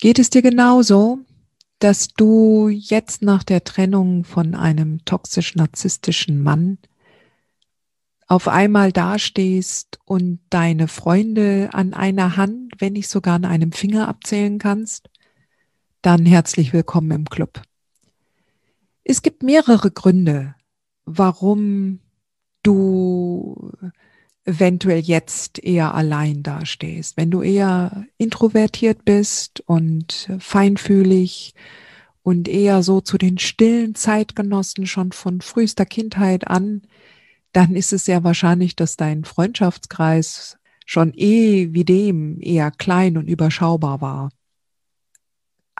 Geht es dir genauso, dass du jetzt nach der Trennung von einem toxisch-narzisstischen Mann auf einmal dastehst und deine Freunde an einer Hand, wenn nicht sogar an einem Finger abzählen kannst? Dann herzlich willkommen im Club. Es gibt mehrere Gründe, warum du eventuell jetzt eher allein dastehst. Wenn du eher introvertiert bist und feinfühlig und eher so zu den stillen Zeitgenossen schon von frühester Kindheit an, dann ist es sehr wahrscheinlich, dass dein Freundschaftskreis schon eh wie dem eher klein und überschaubar war.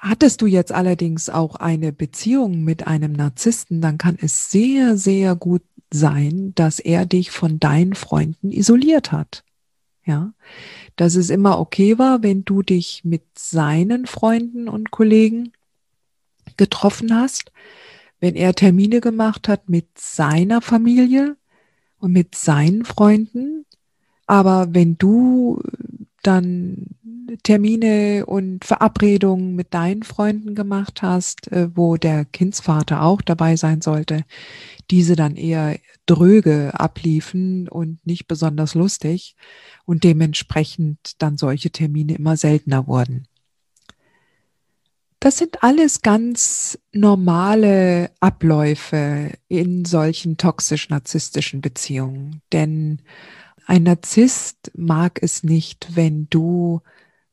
Hattest du jetzt allerdings auch eine Beziehung mit einem Narzissten, dann kann es sehr, sehr gut sein, dass er dich von deinen Freunden isoliert hat. Ja, dass es immer okay war, wenn du dich mit seinen Freunden und Kollegen getroffen hast, wenn er Termine gemacht hat mit seiner Familie und mit seinen Freunden. Aber wenn du dann Termine und Verabredungen mit deinen Freunden gemacht hast, äh, wo der Kindsvater auch dabei sein sollte, diese dann eher dröge abliefen und nicht besonders lustig und dementsprechend dann solche Termine immer seltener wurden. Das sind alles ganz normale Abläufe in solchen toxisch-narzisstischen Beziehungen. Denn ein Narzisst mag es nicht, wenn du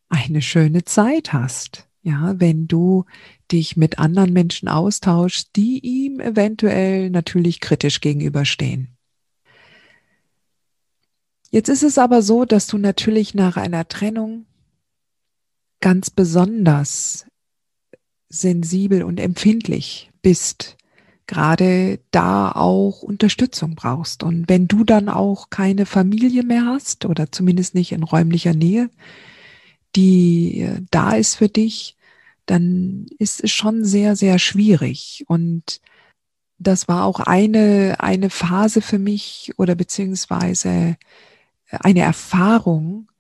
eine schöne Zeit hast. Ja, wenn du dich mit anderen Menschen austauschst, die ihm eventuell natürlich kritisch gegenüberstehen. Jetzt ist es aber so, dass du natürlich nach einer Trennung ganz besonders sensibel und empfindlich bist, gerade da auch Unterstützung brauchst. Und wenn du dann auch keine Familie mehr hast oder zumindest nicht in räumlicher Nähe, die äh, da ist für dich, dann ist es schon sehr, sehr schwierig. Und das war auch eine, eine Phase für mich oder beziehungsweise eine Erfahrung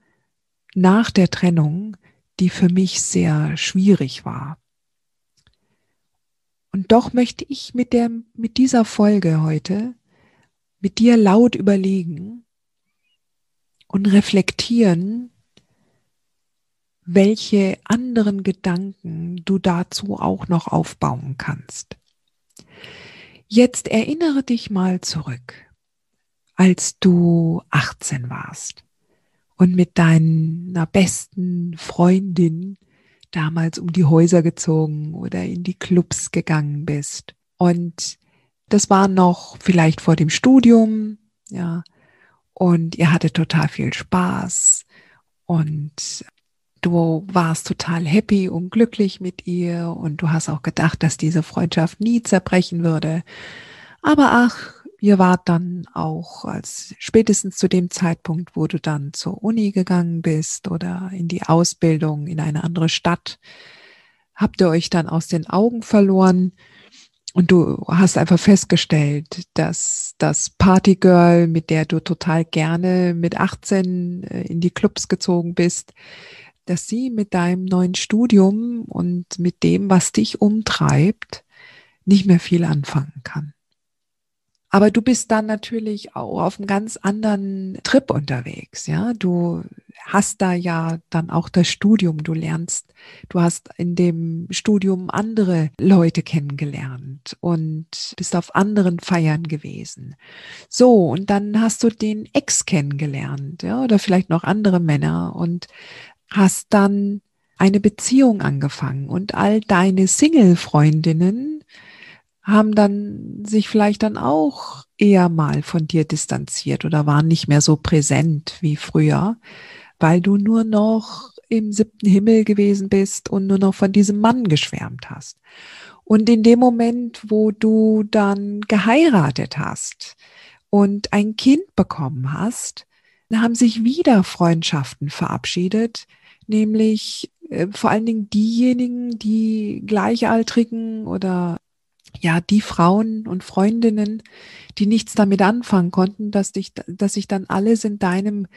nach der Trennung, die für mich sehr schwierig war. Und doch möchte ich mit der, mit dieser Folge heute mit dir laut überlegen und reflektieren, welche anderen Gedanken du dazu auch noch aufbauen kannst. Jetzt erinnere dich mal zurück, als du 18 warst und mit deiner besten Freundin damals um die Häuser gezogen oder in die Clubs gegangen bist. Und das war noch vielleicht vor dem Studium, ja. Und ihr hattet total viel Spaß und du warst total happy und glücklich mit ihr und du hast auch gedacht, dass diese Freundschaft nie zerbrechen würde. Aber ach, ihr wart dann auch als spätestens zu dem Zeitpunkt, wo du dann zur Uni gegangen bist oder in die Ausbildung in eine andere Stadt, habt ihr euch dann aus den Augen verloren und du hast einfach festgestellt, dass das Partygirl, mit der du total gerne mit 18 äh, in die Clubs gezogen bist, dass sie mit deinem neuen Studium und mit dem, was dich umtreibt, nicht mehr viel anfangen kann. Aber du bist dann natürlich auch auf einem ganz anderen Trip unterwegs, ja. Du hast da ja dann auch das Studium, du lernst, du hast in dem Studium andere Leute kennengelernt und bist auf anderen Feiern gewesen. So, und dann hast du den Ex kennengelernt, ja, oder vielleicht noch andere Männer und hast dann eine Beziehung angefangen und all deine Single-Freundinnen haben dann sich vielleicht dann auch eher mal von dir distanziert oder waren nicht mehr so präsent wie früher, weil du nur noch im siebten Himmel gewesen bist und nur noch von diesem Mann geschwärmt hast. Und in dem Moment, wo du dann geheiratet hast und ein Kind bekommen hast, haben sich wieder Freundschaften verabschiedet, nämlich äh, vor allen Dingen diejenigen, die Gleichaltrigen oder ja, die Frauen und Freundinnen, die nichts damit anfangen konnten, dass dich, dass sich dann alles in deinem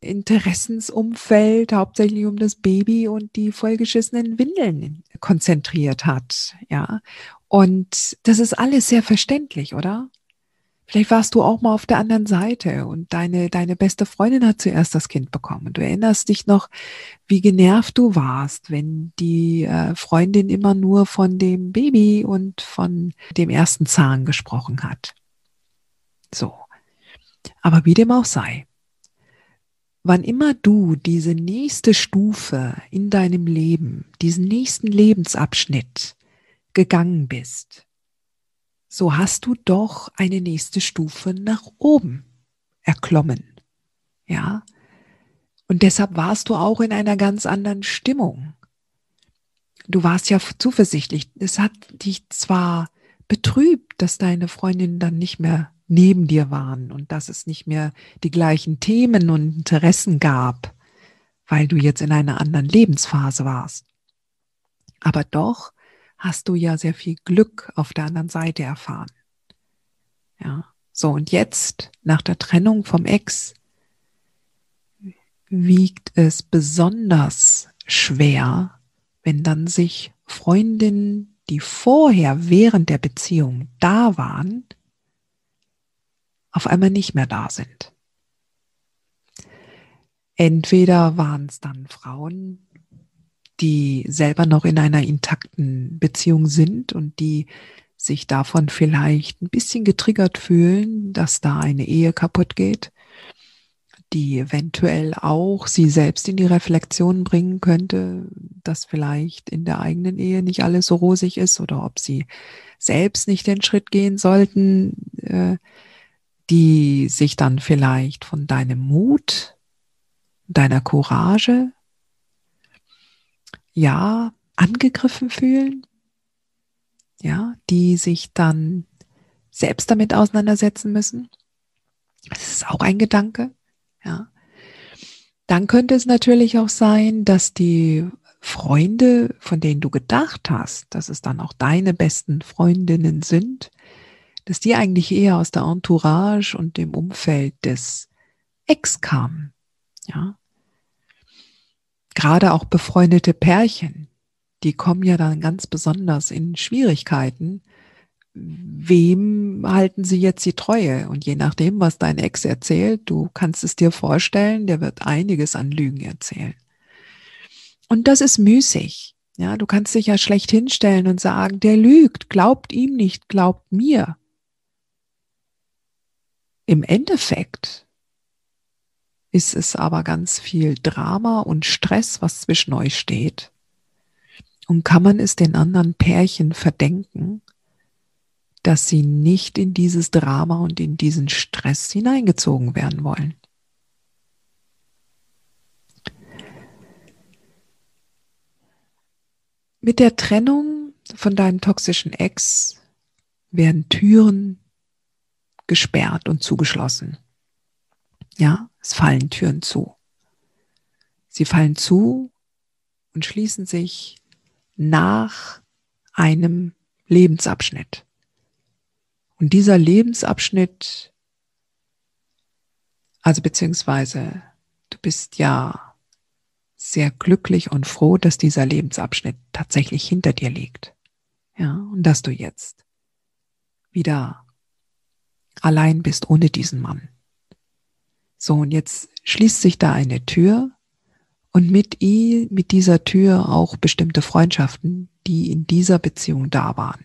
Interessensumfeld hauptsächlich um das Baby und die vollgeschissenen Windeln konzentriert hat, ja. Und das ist alles sehr verständlich, oder? Vielleicht warst du auch mal auf der anderen Seite und deine, deine beste Freundin hat zuerst das Kind bekommen. Du erinnerst dich noch, wie genervt du warst, wenn die äh, Freundin immer nur von dem Baby und von dem ersten Zahn gesprochen hat. So. Aber wie dem auch sei, wann immer du diese nächste Stufe in deinem Leben, diesen nächsten Lebensabschnitt gegangen bist, so hast du doch eine nächste Stufe nach oben erklommen. Ja? Und deshalb warst du auch in einer ganz anderen Stimmung. Du warst ja zuversichtlich. Es hat dich zwar betrübt, dass deine Freundinnen dann nicht mehr neben dir waren und dass es nicht mehr die gleichen Themen und Interessen gab, weil du jetzt in einer anderen Lebensphase warst. Aber doch hast du ja sehr viel Glück auf der anderen Seite erfahren. Ja, so und jetzt, nach der Trennung vom Ex, wiegt es besonders schwer, wenn dann sich Freundinnen, die vorher während der Beziehung da waren, auf einmal nicht mehr da sind. Entweder waren es dann Frauen, die selber noch in einer intakten Beziehung sind und die sich davon vielleicht ein bisschen getriggert fühlen, dass da eine Ehe kaputt geht, die eventuell auch sie selbst in die Reflexion bringen könnte, dass vielleicht in der eigenen Ehe nicht alles so rosig ist oder ob sie selbst nicht den Schritt gehen sollten, äh, die sich dann vielleicht von deinem Mut, deiner Courage ja, angegriffen fühlen, ja, die sich dann selbst damit auseinandersetzen müssen. Das ist auch ein Gedanke, ja. Dann könnte es natürlich auch sein, dass die Freunde, von denen du gedacht hast, dass es dann auch deine besten Freundinnen sind, dass die eigentlich eher aus der Entourage und dem Umfeld des Ex kamen, ja gerade auch befreundete Pärchen, die kommen ja dann ganz besonders in Schwierigkeiten. Wem halten sie jetzt die Treue? Und je nachdem, was dein Ex erzählt, du kannst es dir vorstellen, der wird einiges an Lügen erzählen. Und das ist müßig. Ja, du kannst dich ja schlecht hinstellen und sagen, der lügt, glaubt ihm nicht, glaubt mir. Im Endeffekt ist es aber ganz viel Drama und Stress, was zwischen euch steht. Und kann man es den anderen Pärchen verdenken, dass sie nicht in dieses Drama und in diesen Stress hineingezogen werden wollen? Mit der Trennung von deinem toxischen Ex werden Türen gesperrt und zugeschlossen. Ja, es fallen Türen zu. Sie fallen zu und schließen sich nach einem Lebensabschnitt. Und dieser Lebensabschnitt, also beziehungsweise du bist ja sehr glücklich und froh, dass dieser Lebensabschnitt tatsächlich hinter dir liegt. Ja, und dass du jetzt wieder allein bist ohne diesen Mann. So, und jetzt schließt sich da eine Tür und mit, ihr, mit dieser Tür auch bestimmte Freundschaften, die in dieser Beziehung da waren.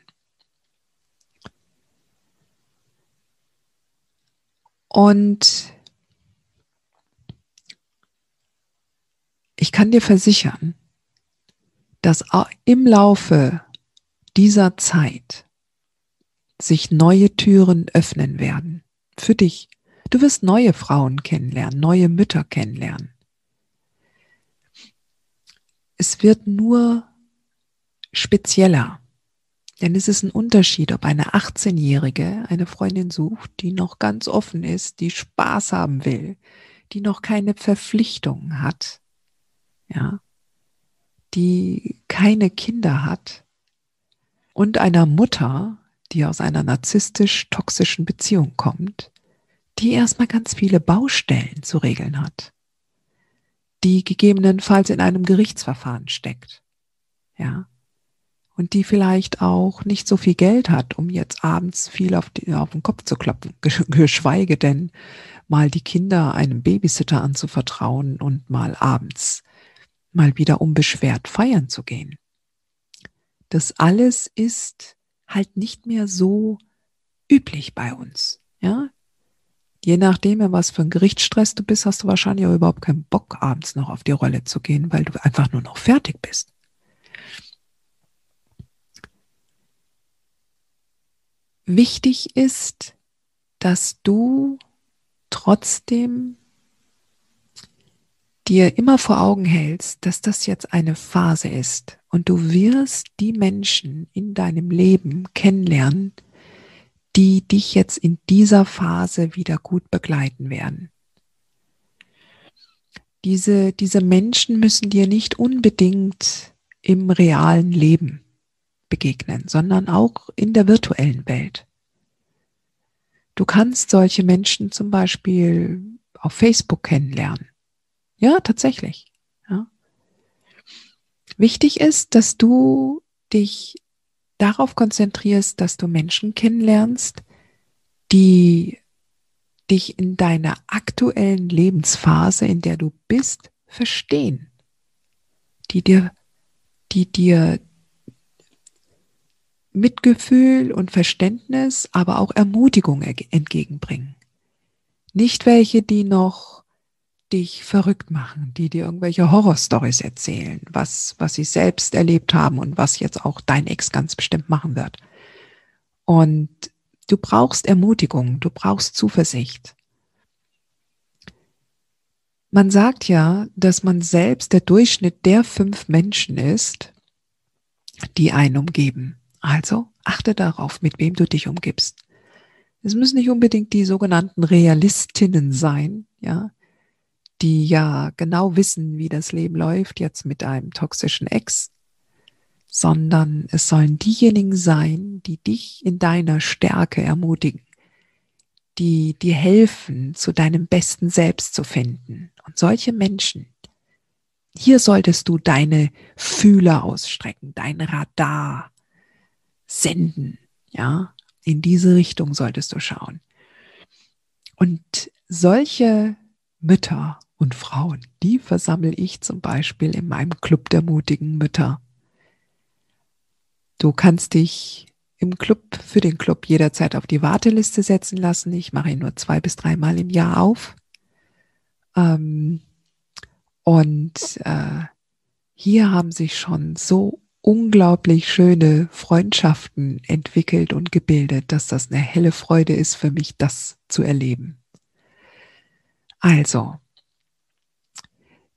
Und ich kann dir versichern, dass im Laufe dieser Zeit sich neue Türen öffnen werden für dich. Du wirst neue Frauen kennenlernen, neue Mütter kennenlernen. Es wird nur spezieller. Denn es ist ein Unterschied, ob eine 18-Jährige eine Freundin sucht, die noch ganz offen ist, die Spaß haben will, die noch keine Verpflichtungen hat, ja, die keine Kinder hat und einer Mutter, die aus einer narzisstisch-toxischen Beziehung kommt, die erstmal ganz viele Baustellen zu regeln hat, die gegebenenfalls in einem Gerichtsverfahren steckt, ja, und die vielleicht auch nicht so viel Geld hat, um jetzt abends viel auf, die, auf den Kopf zu kloppen, geschweige denn mal die Kinder einem Babysitter anzuvertrauen und mal abends mal wieder unbeschwert feiern zu gehen. Das alles ist halt nicht mehr so üblich bei uns. Ja, je nachdem, was für ein Gerichtsstress du bist, hast du wahrscheinlich auch überhaupt keinen Bock, abends noch auf die Rolle zu gehen, weil du einfach nur noch fertig bist. Wichtig ist, dass du trotzdem dir immer vor Augen hältst, dass das jetzt eine Phase ist und du wirst die Menschen in deinem Leben kennenlernen, die dich jetzt in dieser Phase wieder gut begleiten werden. Diese, diese Menschen müssen dir nicht unbedingt im realen Leben begegnen, sondern auch in der virtuellen Welt. Du kannst solche Menschen zum Beispiel auf Facebook kennenlernen. Ja, tatsächlich. Ja. Wichtig ist, dass du dich darauf konzentrierst, dass du Menschen kennenlernst, die dich in deiner aktuellen Lebensphase, in der du bist, verstehen, die dir, die dir Mitgefühl und Verständnis, aber auch Ermutigung entgegenbringen. Nicht welche, die noch dich verrückt machen, die dir irgendwelche Horrorstories erzählen, was, was sie selbst erlebt haben und was jetzt auch dein Ex ganz bestimmt machen wird. Und du brauchst Ermutigung, du brauchst Zuversicht. Man sagt ja, dass man selbst der Durchschnitt der fünf Menschen ist, die einen umgeben. Also achte darauf, mit wem du dich umgibst. Es müssen nicht unbedingt die sogenannten Realistinnen sein, ja, die ja genau wissen, wie das Leben läuft, jetzt mit einem toxischen Ex, sondern es sollen diejenigen sein, die dich in deiner Stärke ermutigen, die dir helfen, zu deinem besten Selbst zu finden. Und solche Menschen, hier solltest du deine Fühler ausstrecken, dein Radar, senden. Ja, in diese Richtung solltest du schauen. Und solche Mütter und Frauen, die versammle ich zum Beispiel in meinem Club der mutigen Mütter. Du kannst dich im Club für den Club jederzeit auf die Warteliste setzen lassen. Ich mache ihn nur zwei bis dreimal im Jahr auf. Ähm, und äh, hier haben sich schon so unglaublich schöne Freundschaften entwickelt und gebildet, dass das eine helle Freude ist für mich, das zu erleben. Also,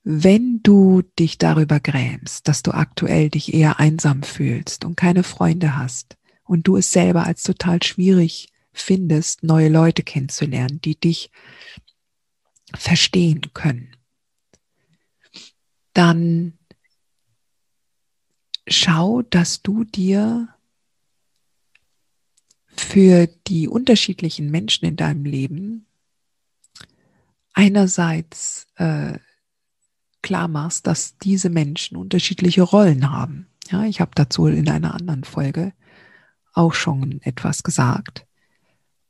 wenn du dich darüber grämst, dass du aktuell dich eher einsam fühlst und keine Freunde hast und du es selber als total schwierig findest, neue Leute kennenzulernen, die dich verstehen können, dann schau, dass du dir für die unterschiedlichen Menschen in deinem Leben einerseits äh, klar machst, dass diese Menschen unterschiedliche Rollen haben. Ja, ich habe dazu in einer anderen Folge auch schon etwas gesagt,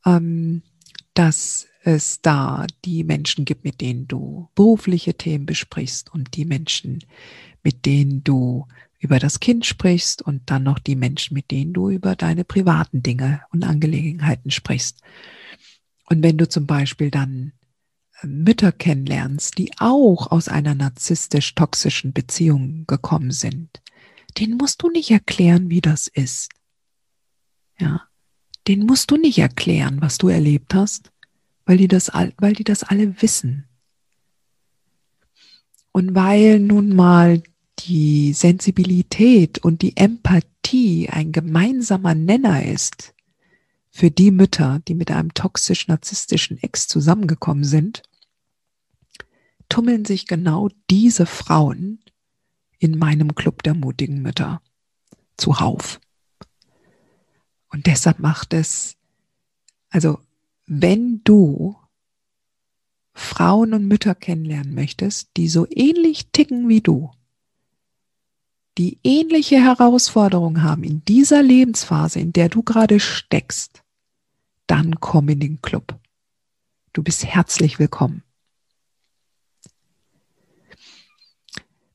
ähm, dass es da die Menschen gibt, mit denen du berufliche Themen besprichst und die Menschen, mit denen du über das Kind sprichst und dann noch die Menschen, mit denen du über deine privaten Dinge und Angelegenheiten sprichst. Und wenn du zum Beispiel dann Mütter kennenlernst, die auch aus einer narzisstisch-toxischen Beziehung gekommen sind, den musst du nicht erklären, wie das ist. Ja, den musst du nicht erklären, was du erlebt hast, weil die das, weil die das alle wissen. Und weil nun mal die Sensibilität und die Empathie ein gemeinsamer Nenner ist für die Mütter, die mit einem toxisch-narzisstischen Ex zusammengekommen sind, tummeln sich genau diese Frauen in meinem Club der mutigen Mütter zuhauf. Und deshalb macht es, also wenn du Frauen und Mütter kennenlernen möchtest, die so ähnlich ticken wie du, die ähnliche Herausforderungen haben in dieser Lebensphase, in der du gerade steckst, dann komm in den Club. Du bist herzlich willkommen.